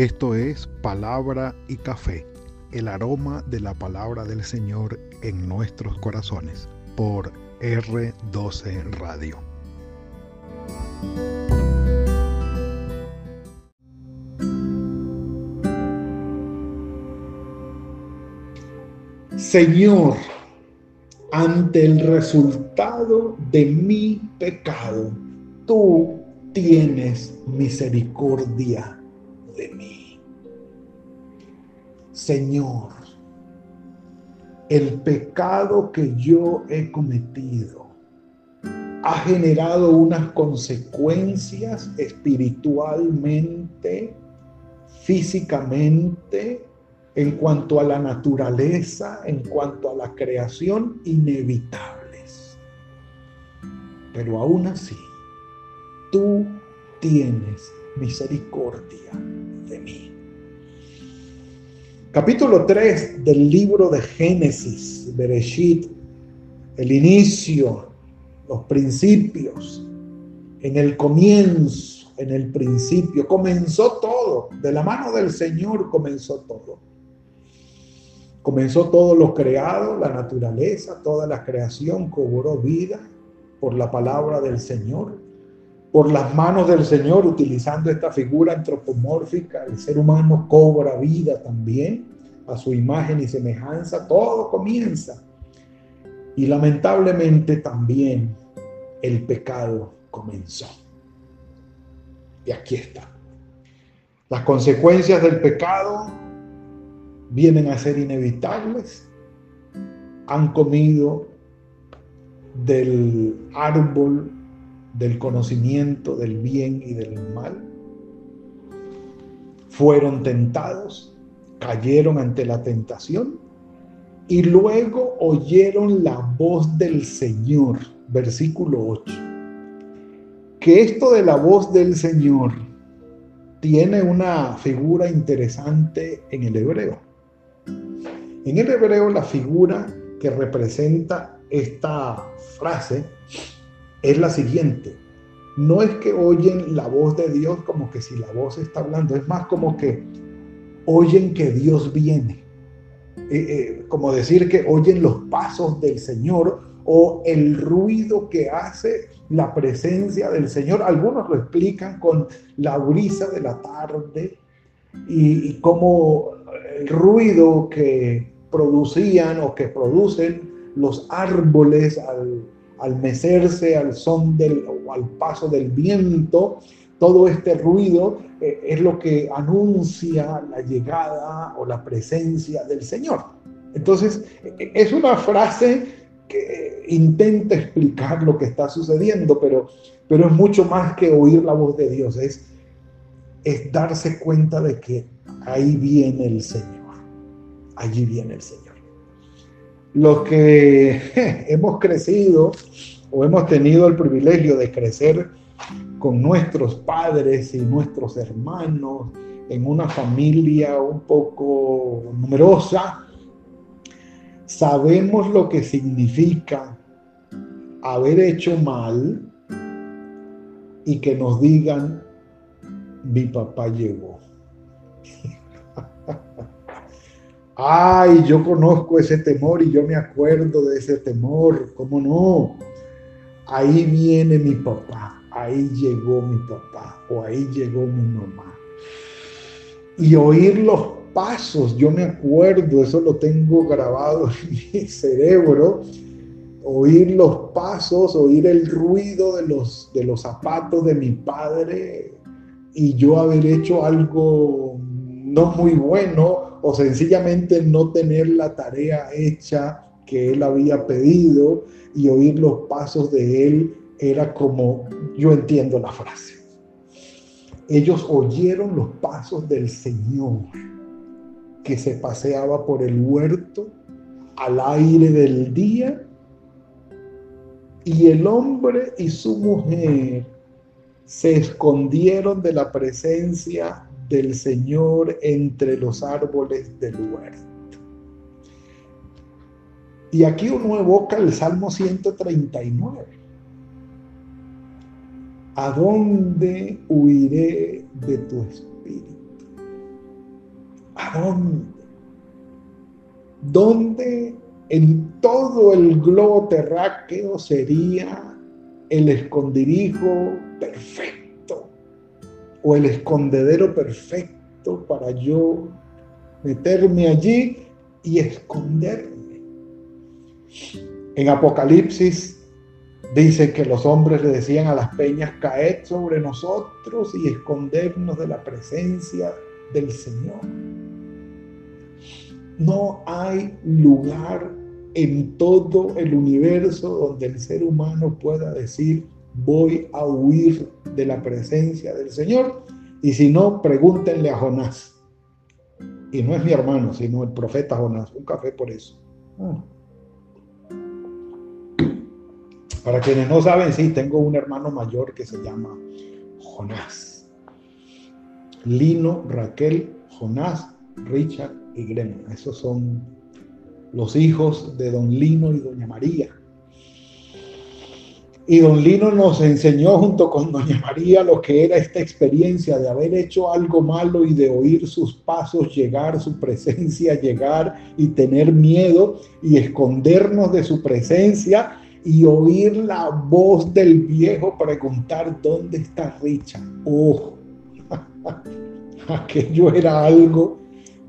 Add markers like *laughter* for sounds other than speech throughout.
Esto es Palabra y Café, el aroma de la palabra del Señor en nuestros corazones, por R12 Radio. Señor, ante el resultado de mi pecado, tú tienes misericordia de mí. Señor, el pecado que yo he cometido ha generado unas consecuencias espiritualmente, físicamente, en cuanto a la naturaleza, en cuanto a la creación, inevitables. Pero aún así, tú tienes misericordia de mí. Capítulo 3 del libro de Génesis, Bereshit, el inicio, los principios, en el comienzo, en el principio, comenzó todo, de la mano del Señor comenzó todo. Comenzó todo lo creado, la naturaleza, toda la creación cobró vida por la palabra del Señor por las manos del Señor, utilizando esta figura antropomórfica, el ser humano cobra vida también a su imagen y semejanza, todo comienza. Y lamentablemente también el pecado comenzó. Y aquí está. Las consecuencias del pecado vienen a ser inevitables. Han comido del árbol del conocimiento del bien y del mal. Fueron tentados, cayeron ante la tentación y luego oyeron la voz del Señor, versículo 8. Que esto de la voz del Señor tiene una figura interesante en el hebreo. En el hebreo la figura que representa esta frase es la siguiente. No es que oyen la voz de Dios como que si la voz está hablando, es más como que oyen que Dios viene. Eh, eh, como decir que oyen los pasos del Señor o el ruido que hace la presencia del Señor. Algunos lo explican con la brisa de la tarde y, y como el ruido que producían o que producen los árboles al al mecerse al son del o al paso del viento, todo este ruido eh, es lo que anuncia la llegada o la presencia del Señor. Entonces, e, es una frase que intenta explicar lo que está sucediendo, pero, pero es mucho más que oír la voz de Dios, es, es darse cuenta de que ahí viene el Señor, allí viene el Señor los que *laughs* hemos crecido o hemos tenido el privilegio de crecer con nuestros padres y nuestros hermanos en una familia un poco numerosa, sabemos lo que significa haber hecho mal y que nos digan, mi papá llegó. Ay, yo conozco ese temor y yo me acuerdo de ese temor, ¿cómo no? Ahí viene mi papá, ahí llegó mi papá o ahí llegó mi mamá. Y oír los pasos, yo me acuerdo, eso lo tengo grabado *laughs* en mi cerebro, oír los pasos, oír el ruido de los, de los zapatos de mi padre y yo haber hecho algo no muy bueno o sencillamente no tener la tarea hecha que él había pedido y oír los pasos de él era como yo entiendo la frase. Ellos oyeron los pasos del Señor que se paseaba por el huerto al aire del día y el hombre y su mujer se escondieron de la presencia del Señor entre los árboles del huerto. Y aquí uno evoca el Salmo 139. ¿A dónde huiré de tu espíritu? ¿A dónde? ¿Dónde en todo el globo terráqueo sería el esconderijo perfecto o el escondedero perfecto para yo meterme allí y esconderme. En Apocalipsis dice que los hombres le decían a las peñas, caed sobre nosotros y escondernos de la presencia del Señor. No hay lugar en todo el universo donde el ser humano pueda decir, voy a huir de la presencia del Señor. Y si no, pregúntenle a Jonás. Y no es mi hermano, sino el profeta Jonás. Un café por eso. Ah. Para quienes no saben, sí, tengo un hermano mayor que se llama Jonás. Lino, Raquel, Jonás, Richard y Grema. Esos son los hijos de don Lino y doña María. Y don Lino nos enseñó junto con doña María lo que era esta experiencia de haber hecho algo malo y de oír sus pasos llegar, su presencia llegar y tener miedo y escondernos de su presencia y oír la voz del viejo preguntar dónde está Richa. Oh, *laughs* aquello era algo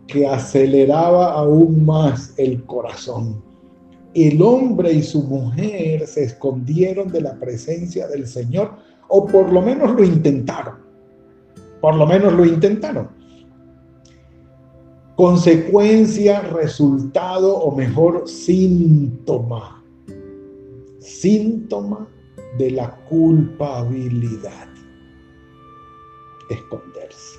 que aceleraba aún más el corazón. El hombre y su mujer se escondieron de la presencia del Señor, o por lo menos lo intentaron. Por lo menos lo intentaron. Consecuencia, resultado, o mejor, síntoma. Síntoma de la culpabilidad. Esconderse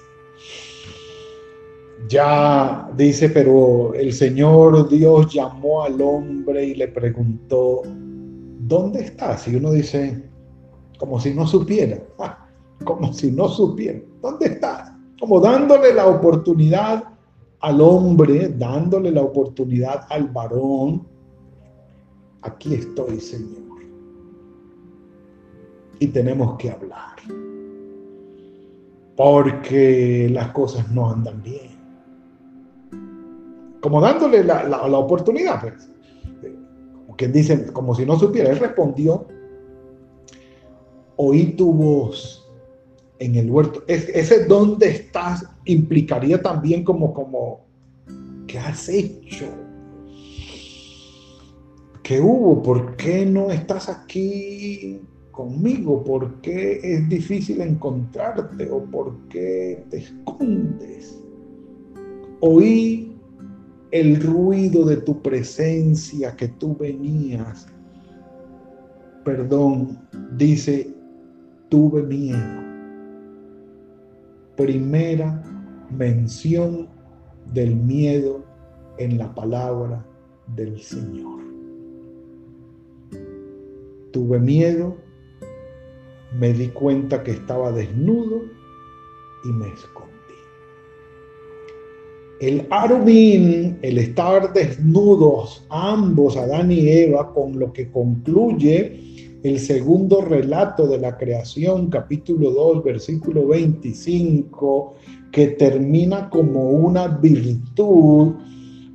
ya dice, pero el Señor Dios llamó al hombre y le preguntó, ¿dónde estás? Y uno dice, como si no supiera, como si no supiera, ¿dónde estás? Como dándole la oportunidad al hombre, dándole la oportunidad al varón, aquí estoy, Señor. Y tenemos que hablar, porque las cosas no andan bien como dándole la, oportunidad, pues. Quien dice, como si no supiera. Él respondió, oí tu voz en el huerto. ese dónde estás implicaría también como, como, ¿qué has hecho? ¿Qué hubo? ¿Por qué no estás aquí conmigo? ¿Por qué es difícil encontrarte? ¿O por qué te escondes? Oí el ruido de tu presencia que tú venías. Perdón, dice, tuve miedo. Primera mención del miedo en la palabra del Señor. Tuve miedo, me di cuenta que estaba desnudo y me escondí. El Arubín, el estar desnudos, ambos, Adán y Eva, con lo que concluye el segundo relato de la creación, capítulo 2, versículo 25, que termina como una virtud,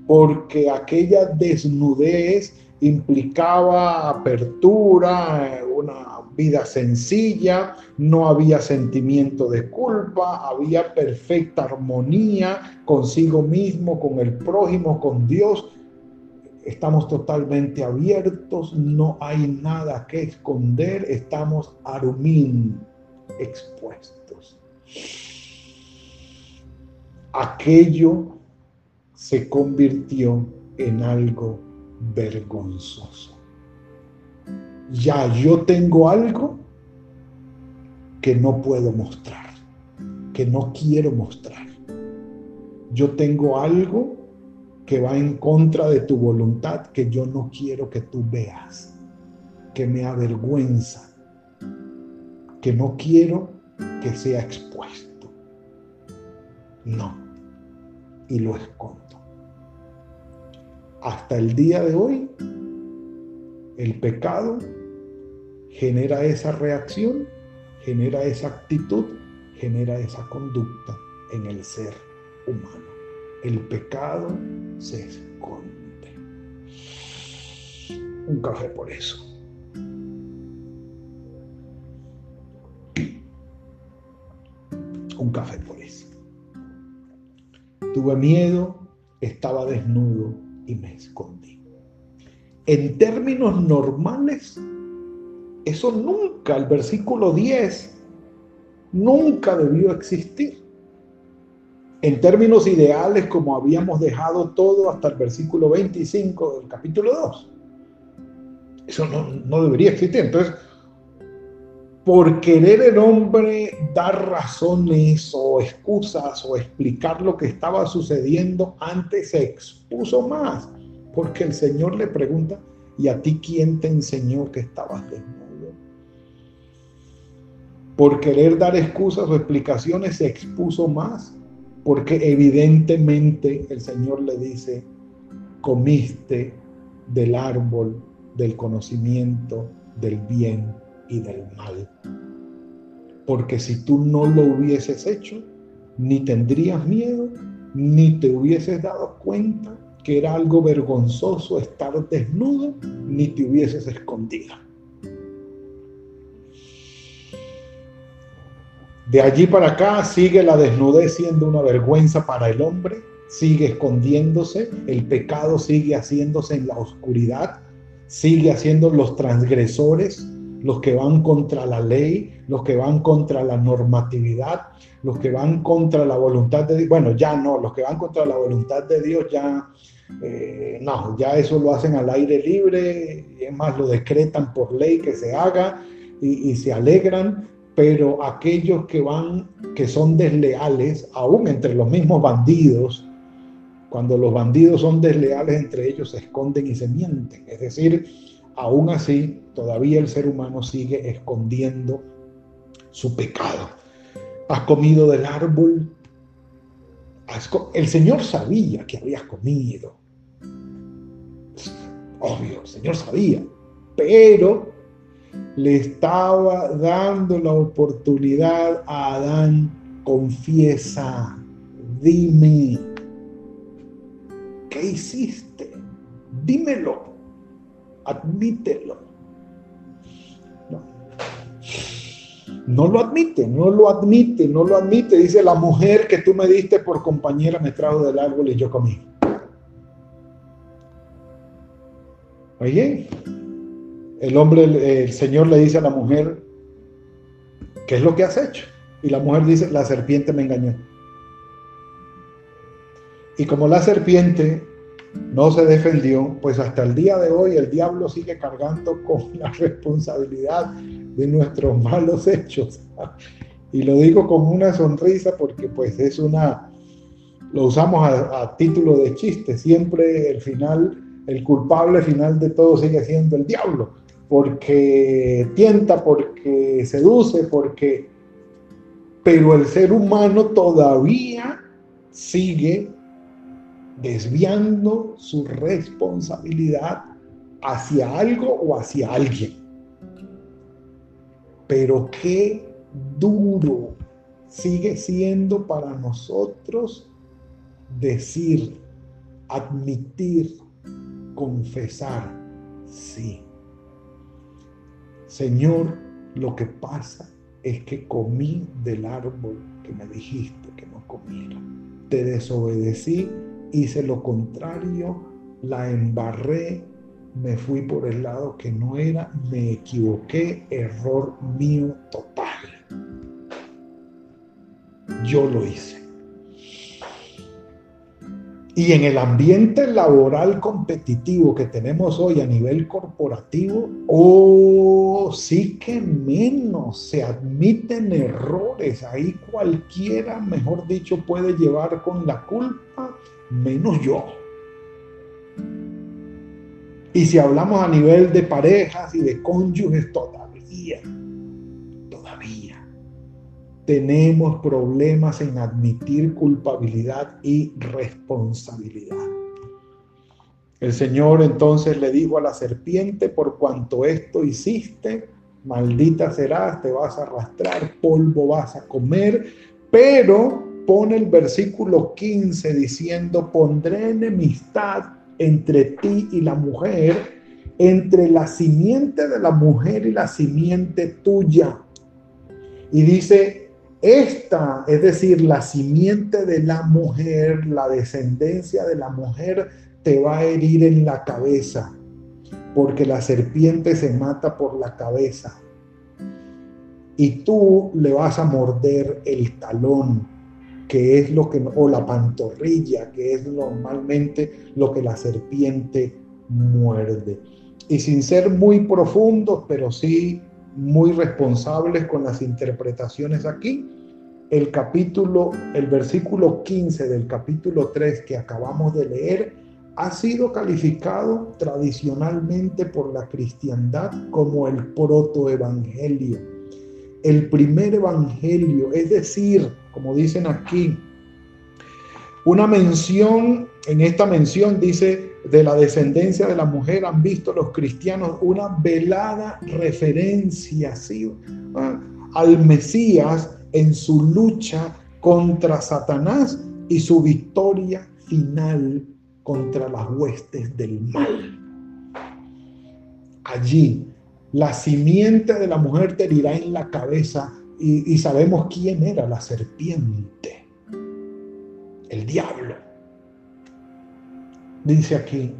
porque aquella desnudez implicaba apertura, una vida sencilla, no había sentimiento de culpa, había perfecta armonía consigo mismo, con el prójimo, con Dios. Estamos totalmente abiertos, no hay nada que esconder, estamos arumín expuestos. Aquello se convirtió en algo vergonzoso ya yo tengo algo que no puedo mostrar, que no quiero mostrar. Yo tengo algo que va en contra de tu voluntad que yo no quiero que tú veas, que me avergüenza, que no quiero que sea expuesto. No, y lo escondo. Hasta el día de hoy, el pecado genera esa reacción, genera esa actitud, genera esa conducta en el ser humano. el pecado se esconde. Un café por eso. Un café por eso. Tuve miedo, estaba desnudo y me escondí. En términos normales, eso nunca, el versículo 10, nunca debió existir. En términos ideales, como habíamos dejado todo hasta el versículo 25 del capítulo 2. Eso no, no debería existir. Entonces, por querer el hombre dar razones o excusas o explicar lo que estaba sucediendo, antes se expuso más. Porque el Señor le pregunta, ¿y a ti quién te enseñó que estabas desnudo? Por querer dar excusas o explicaciones se expuso más, porque evidentemente el Señor le dice, comiste del árbol del conocimiento del bien y del mal. Porque si tú no lo hubieses hecho, ni tendrías miedo, ni te hubieses dado cuenta que era algo vergonzoso estar desnudo, ni te hubieses escondido. De allí para acá sigue la desnudez siendo una vergüenza para el hombre, sigue escondiéndose, el pecado sigue haciéndose en la oscuridad, sigue haciendo los transgresores, los que van contra la ley, los que van contra la normatividad, los que van contra la voluntad de Dios. Bueno, ya no, los que van contra la voluntad de Dios ya eh, no, ya eso lo hacen al aire libre, y es más, lo decretan por ley que se haga y, y se alegran, pero aquellos que van, que son desleales, aún entre los mismos bandidos, cuando los bandidos son desleales entre ellos, se esconden y se mienten. Es decir, aún así, todavía el ser humano sigue escondiendo su pecado. Has comido del árbol el Señor sabía que habías comido. Obvio, el Señor sabía. Pero le estaba dando la oportunidad a Adán, confiesa, dime, ¿qué hiciste? Dímelo, admítelo. No lo admite, no lo admite, no lo admite. Dice, la mujer que tú me diste por compañera me trajo del árbol y yo comí. Oye, el hombre, el Señor le dice a la mujer, ¿qué es lo que has hecho? Y la mujer dice, la serpiente me engañó. Y como la serpiente no se defendió, pues hasta el día de hoy el diablo sigue cargando con *laughs* la responsabilidad de nuestros malos hechos. Y lo digo con una sonrisa porque pues es una, lo usamos a, título de chiste, siempre el final, el culpable final de todo sigue siendo el diablo, porque tienta, porque seduce, porque... Pero el ser humano todavía sigue desviando su responsabilidad hacia algo o hacia alguien. Pero qué duro sigue siendo para nosotros decir, admitir, confesar, sí. Señor, lo que pasa es que comí del árbol que me dijiste que no comiera. Te desobedecí, hice lo contrario, la embarré me fui por el lado que no era, me equivoqué, error mío total. Yo lo hice. Y en el ambiente laboral competitivo que tenemos hoy a nivel corporativo, oh, sí que menos se admiten errores. Ahí cualquiera, mejor dicho, puede llevar con la culpa, menos yo. Y si hablamos a nivel de parejas y de cónyuges, todavía, todavía tenemos problemas en admitir culpabilidad y responsabilidad. El Señor entonces le dijo a la serpiente, por cuanto esto hiciste, maldita serás, te vas a arrastrar, polvo vas a comer, pero pone el versículo 15 diciendo, pondré enemistad entre ti y la mujer, entre la simiente de la mujer y la simiente tuya. Y dice, esta, es decir, la simiente de la mujer, la descendencia de la mujer, te va a herir en la cabeza, porque la serpiente se mata por la cabeza. Y tú le vas a morder el talón que es lo que, o la pantorrilla, que es normalmente lo que la serpiente muerde. Y sin ser muy profundos, pero sí muy responsables con las interpretaciones aquí, el capítulo, el versículo 15 del capítulo 3 que acabamos de leer, ha sido calificado tradicionalmente por la cristiandad como el protoevangelio, el primer evangelio, es decir, como dicen aquí. Una mención, en esta mención dice, de la descendencia de la mujer han visto los cristianos una velada referencia. Ah, al Mesías en su lucha contra Satanás y su victoria final contra las huestes del mal. Allí, la simiente de la mujer te en la cabeza y, sabemos quién era la serpiente, el diablo. Dice aquí,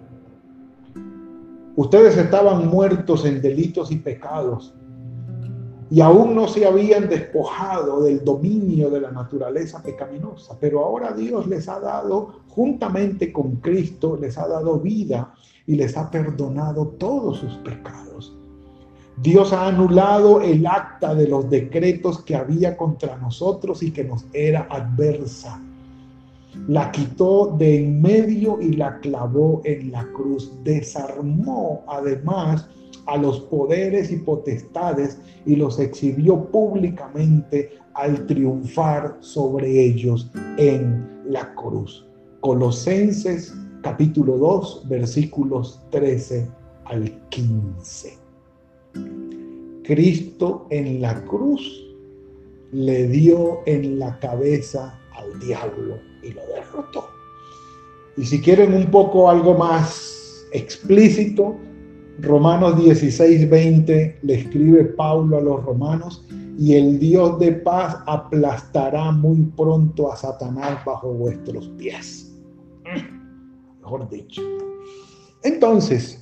ustedes estaban muertos en delitos y pecados y aún no se habían despojado del dominio de la naturaleza pecaminosa, pero ahora Dios les ha dado, juntamente con Cristo, les ha dado vida y les ha perdonado todos sus pecados. Dios ha anulado el acta de los decretos que había contra nosotros y que nos era adversa. La quitó de en medio y la clavó en la cruz. Desarmó además a los poderes y potestades y los exhibió públicamente al triunfar sobre ellos en la cruz. Colosenses capítulo 2 versículos 13 al 15. Cristo en la cruz le dio en la cabeza al diablo y lo derrotó. Y si quieren un poco algo más explícito, Romanos 16, 20 le escribe Pablo a los romanos, y el Dios de paz aplastará muy pronto a Satanás bajo vuestros pies. Mejor dicho. Entonces,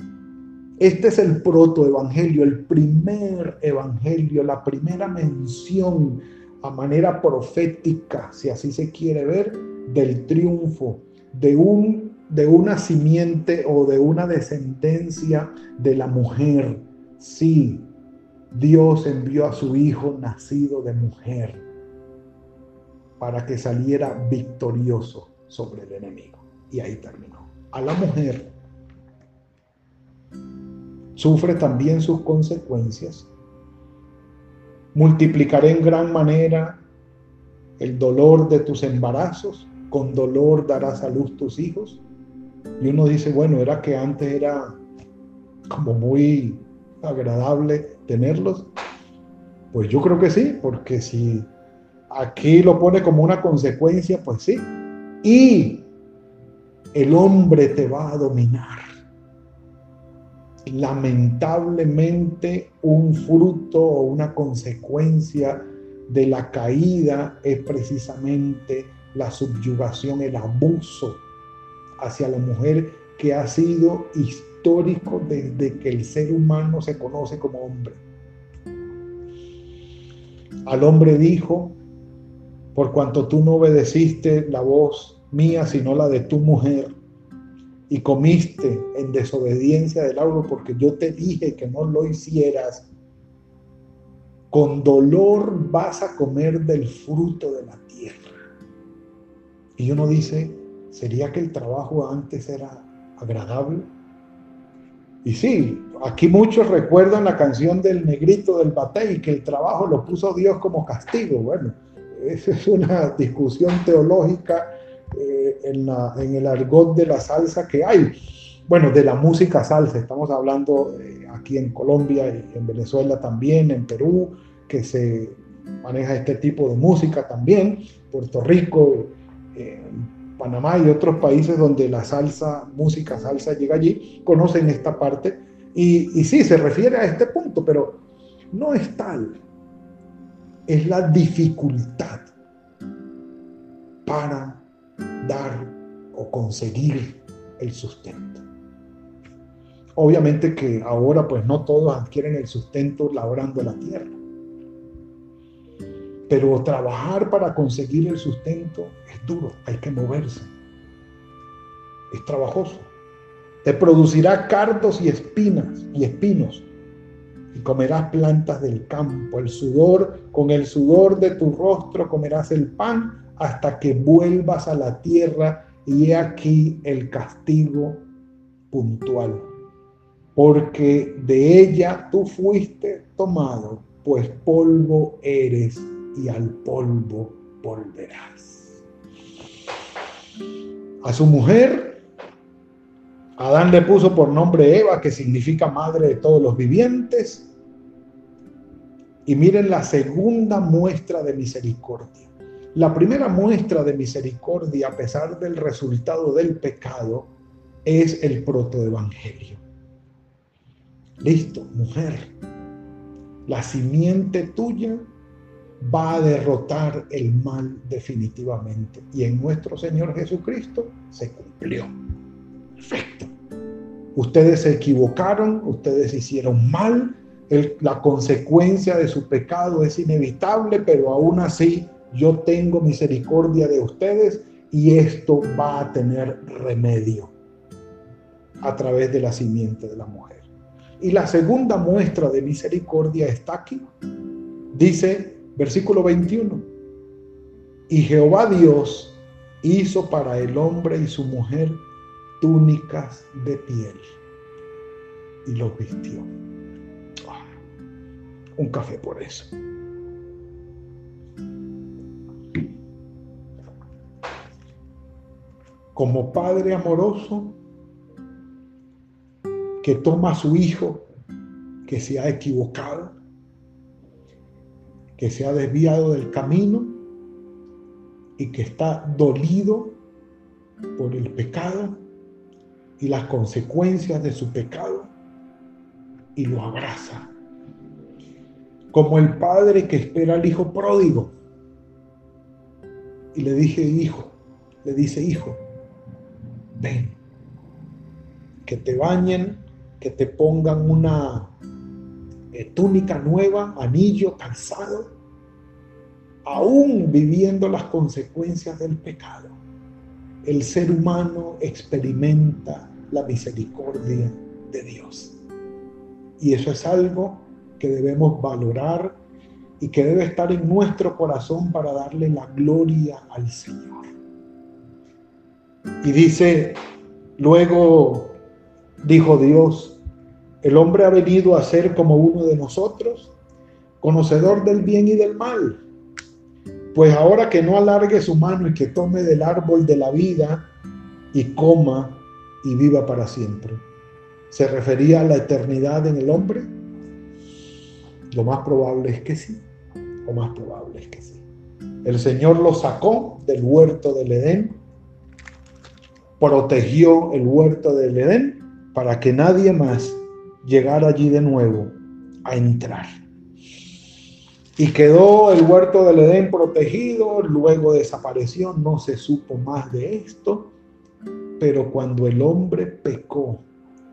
este es el protoevangelio, el primer evangelio, la primera mención a manera profética, si así se quiere ver, del triunfo de un de una simiente o de una descendencia de la mujer. Sí, Dios envió a su hijo nacido de mujer para que saliera victorioso sobre el enemigo. Y ahí terminó. A la mujer sufre también sus consecuencias. Multiplicaré en gran manera el dolor de tus embarazos, con dolor darás a luz tus hijos. Y uno dice, bueno, era que antes era como muy agradable tenerlos. Pues yo creo que sí, porque si aquí lo pone como una consecuencia, pues sí. Y el hombre te va a dominar lamentablemente un fruto o una consecuencia de la caída es precisamente la subyugación, el abuso hacia la mujer que ha sido histórico desde que el ser humano se conoce como hombre. Al hombre dijo, por cuanto tú no obedeciste la voz mía, sino la de tu mujer, y comiste en desobediencia del árbol porque yo te dije que no lo hicieras, con dolor vas a comer del fruto de la tierra. Y uno dice, ¿sería que el trabajo antes era agradable? Y sí, aquí muchos recuerdan la canción del negrito del batey, que el trabajo lo puso Dios como castigo. Bueno, esa es una discusión teológica eh, en, en, el argot de la salsa que hay. Bueno, de la música salsa, estamos hablando eh, aquí en Colombia y en Venezuela también, en Perú, que se maneja este tipo de música también, Puerto Rico, eh, Panamá y otros países donde la salsa, música salsa llega allí, conocen esta parte. Y, y sí, se refiere a este punto, pero no es tal, es la dificultad para dar o conseguir el sustento. Obviamente que ahora pues no todos adquieren el sustento labrando la tierra. Pero trabajar para conseguir el sustento es duro, hay que moverse. Es trabajoso. Te producirá cardos y espinas y espinos y comerás plantas del campo. El sudor, con el sudor de tu rostro comerás el pan hasta que vuelvas a la tierra y he aquí el castigo puntual. Porque de ella tú fuiste tomado, pues polvo eres y al polvo volverás. A su mujer, Adán le puso por nombre Eva, que significa madre de todos los vivientes. Y miren la segunda muestra de misericordia. La primera muestra de misericordia, a pesar del resultado del pecado, es el protoevangelio. Listo, mujer. La simiente tuya va a derrotar el mal definitivamente. Y en nuestro Señor Jesucristo se cumplió. Perfecto. Ustedes se equivocaron, ustedes hicieron mal, la consecuencia de su pecado es inevitable, pero aún así yo tengo misericordia de ustedes y esto va a tener remedio a través de la simiente de la mujer. Y la segunda muestra de misericordia está aquí. Dice versículo 21, y Jehová Dios hizo para el hombre y su mujer túnicas de piel y los vistió. Ah, un café por eso. Como padre amoroso que toma a su hijo que se ha equivocado, que se ha desviado del camino y que está dolido por el pecado y las consecuencias de su pecado y lo abraza. Como el padre que espera al hijo pródigo. Y le dije, hijo, le dice, hijo, ven, que te bañen, que te pongan una eh, túnica nueva, anillo, calzado, aún viviendo las consecuencias del pecado. El ser humano experimenta la misericordia de Dios. Y eso es algo que debemos valorar y que debe estar en nuestro corazón para darle la gloria al Señor. Y dice, luego dijo Dios, el hombre ha venido a ser como uno de nosotros, conocedor del bien y del mal. Pues ahora que no alargue su mano y que tome del árbol de la vida y coma y viva para siempre. ¿Se refería a la eternidad en el hombre? Lo más probable es que sí. Lo más probable es que sí. El Señor lo sacó del huerto del Edén protegió el huerto del Edén para que nadie más llegara allí de nuevo a entrar. Y quedó el huerto del Edén protegido, luego desapareció, no se supo más de esto, pero cuando el hombre pecó,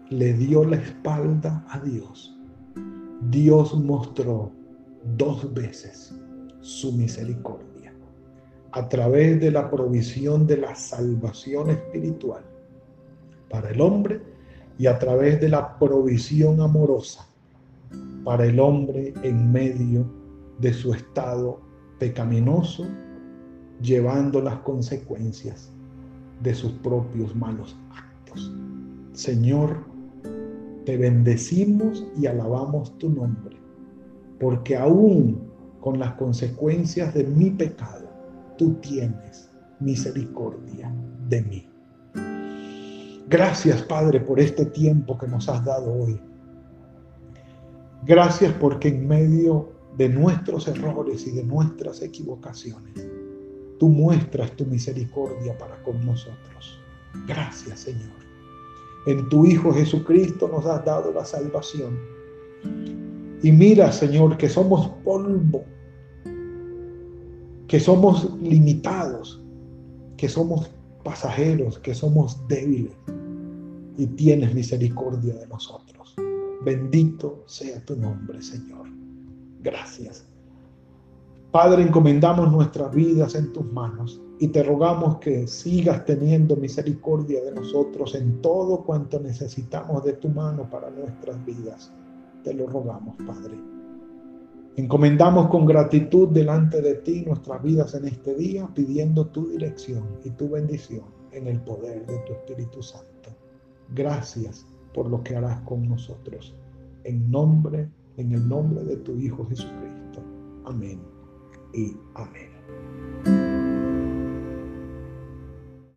le dio la espalda a Dios, Dios mostró dos veces su misericordia a través de la provisión de la salvación espiritual para el hombre y a través de la provisión amorosa para el hombre en medio de su estado pecaminoso, llevando las consecuencias de sus propios malos actos. Señor, te bendecimos y alabamos tu nombre, porque aún con las consecuencias de mi pecado, tú tienes misericordia de mí. Gracias, Padre, por este tiempo que nos has dado hoy. Gracias porque en medio de nuestros errores y de nuestras equivocaciones, tú muestras tu misericordia para con nosotros. Gracias, Señor. En tu Hijo Jesucristo nos has dado la salvación. Y mira, Señor, que somos polvo, que somos limitados, que somos pasajeros, que somos débiles. Y tienes misericordia de nosotros. Bendito sea tu nombre, Señor. Gracias. Padre, encomendamos nuestras vidas en tus manos y te rogamos que sigas teniendo misericordia de nosotros en todo cuanto necesitamos de tu mano para nuestras vidas. Te lo rogamos, Padre. Encomendamos con gratitud delante de ti nuestras vidas en este día, pidiendo tu dirección y tu bendición en el poder de tu Espíritu Santo. Gracias por lo que harás con nosotros. En nombre, en el nombre de tu Hijo Jesucristo. Amén y amén.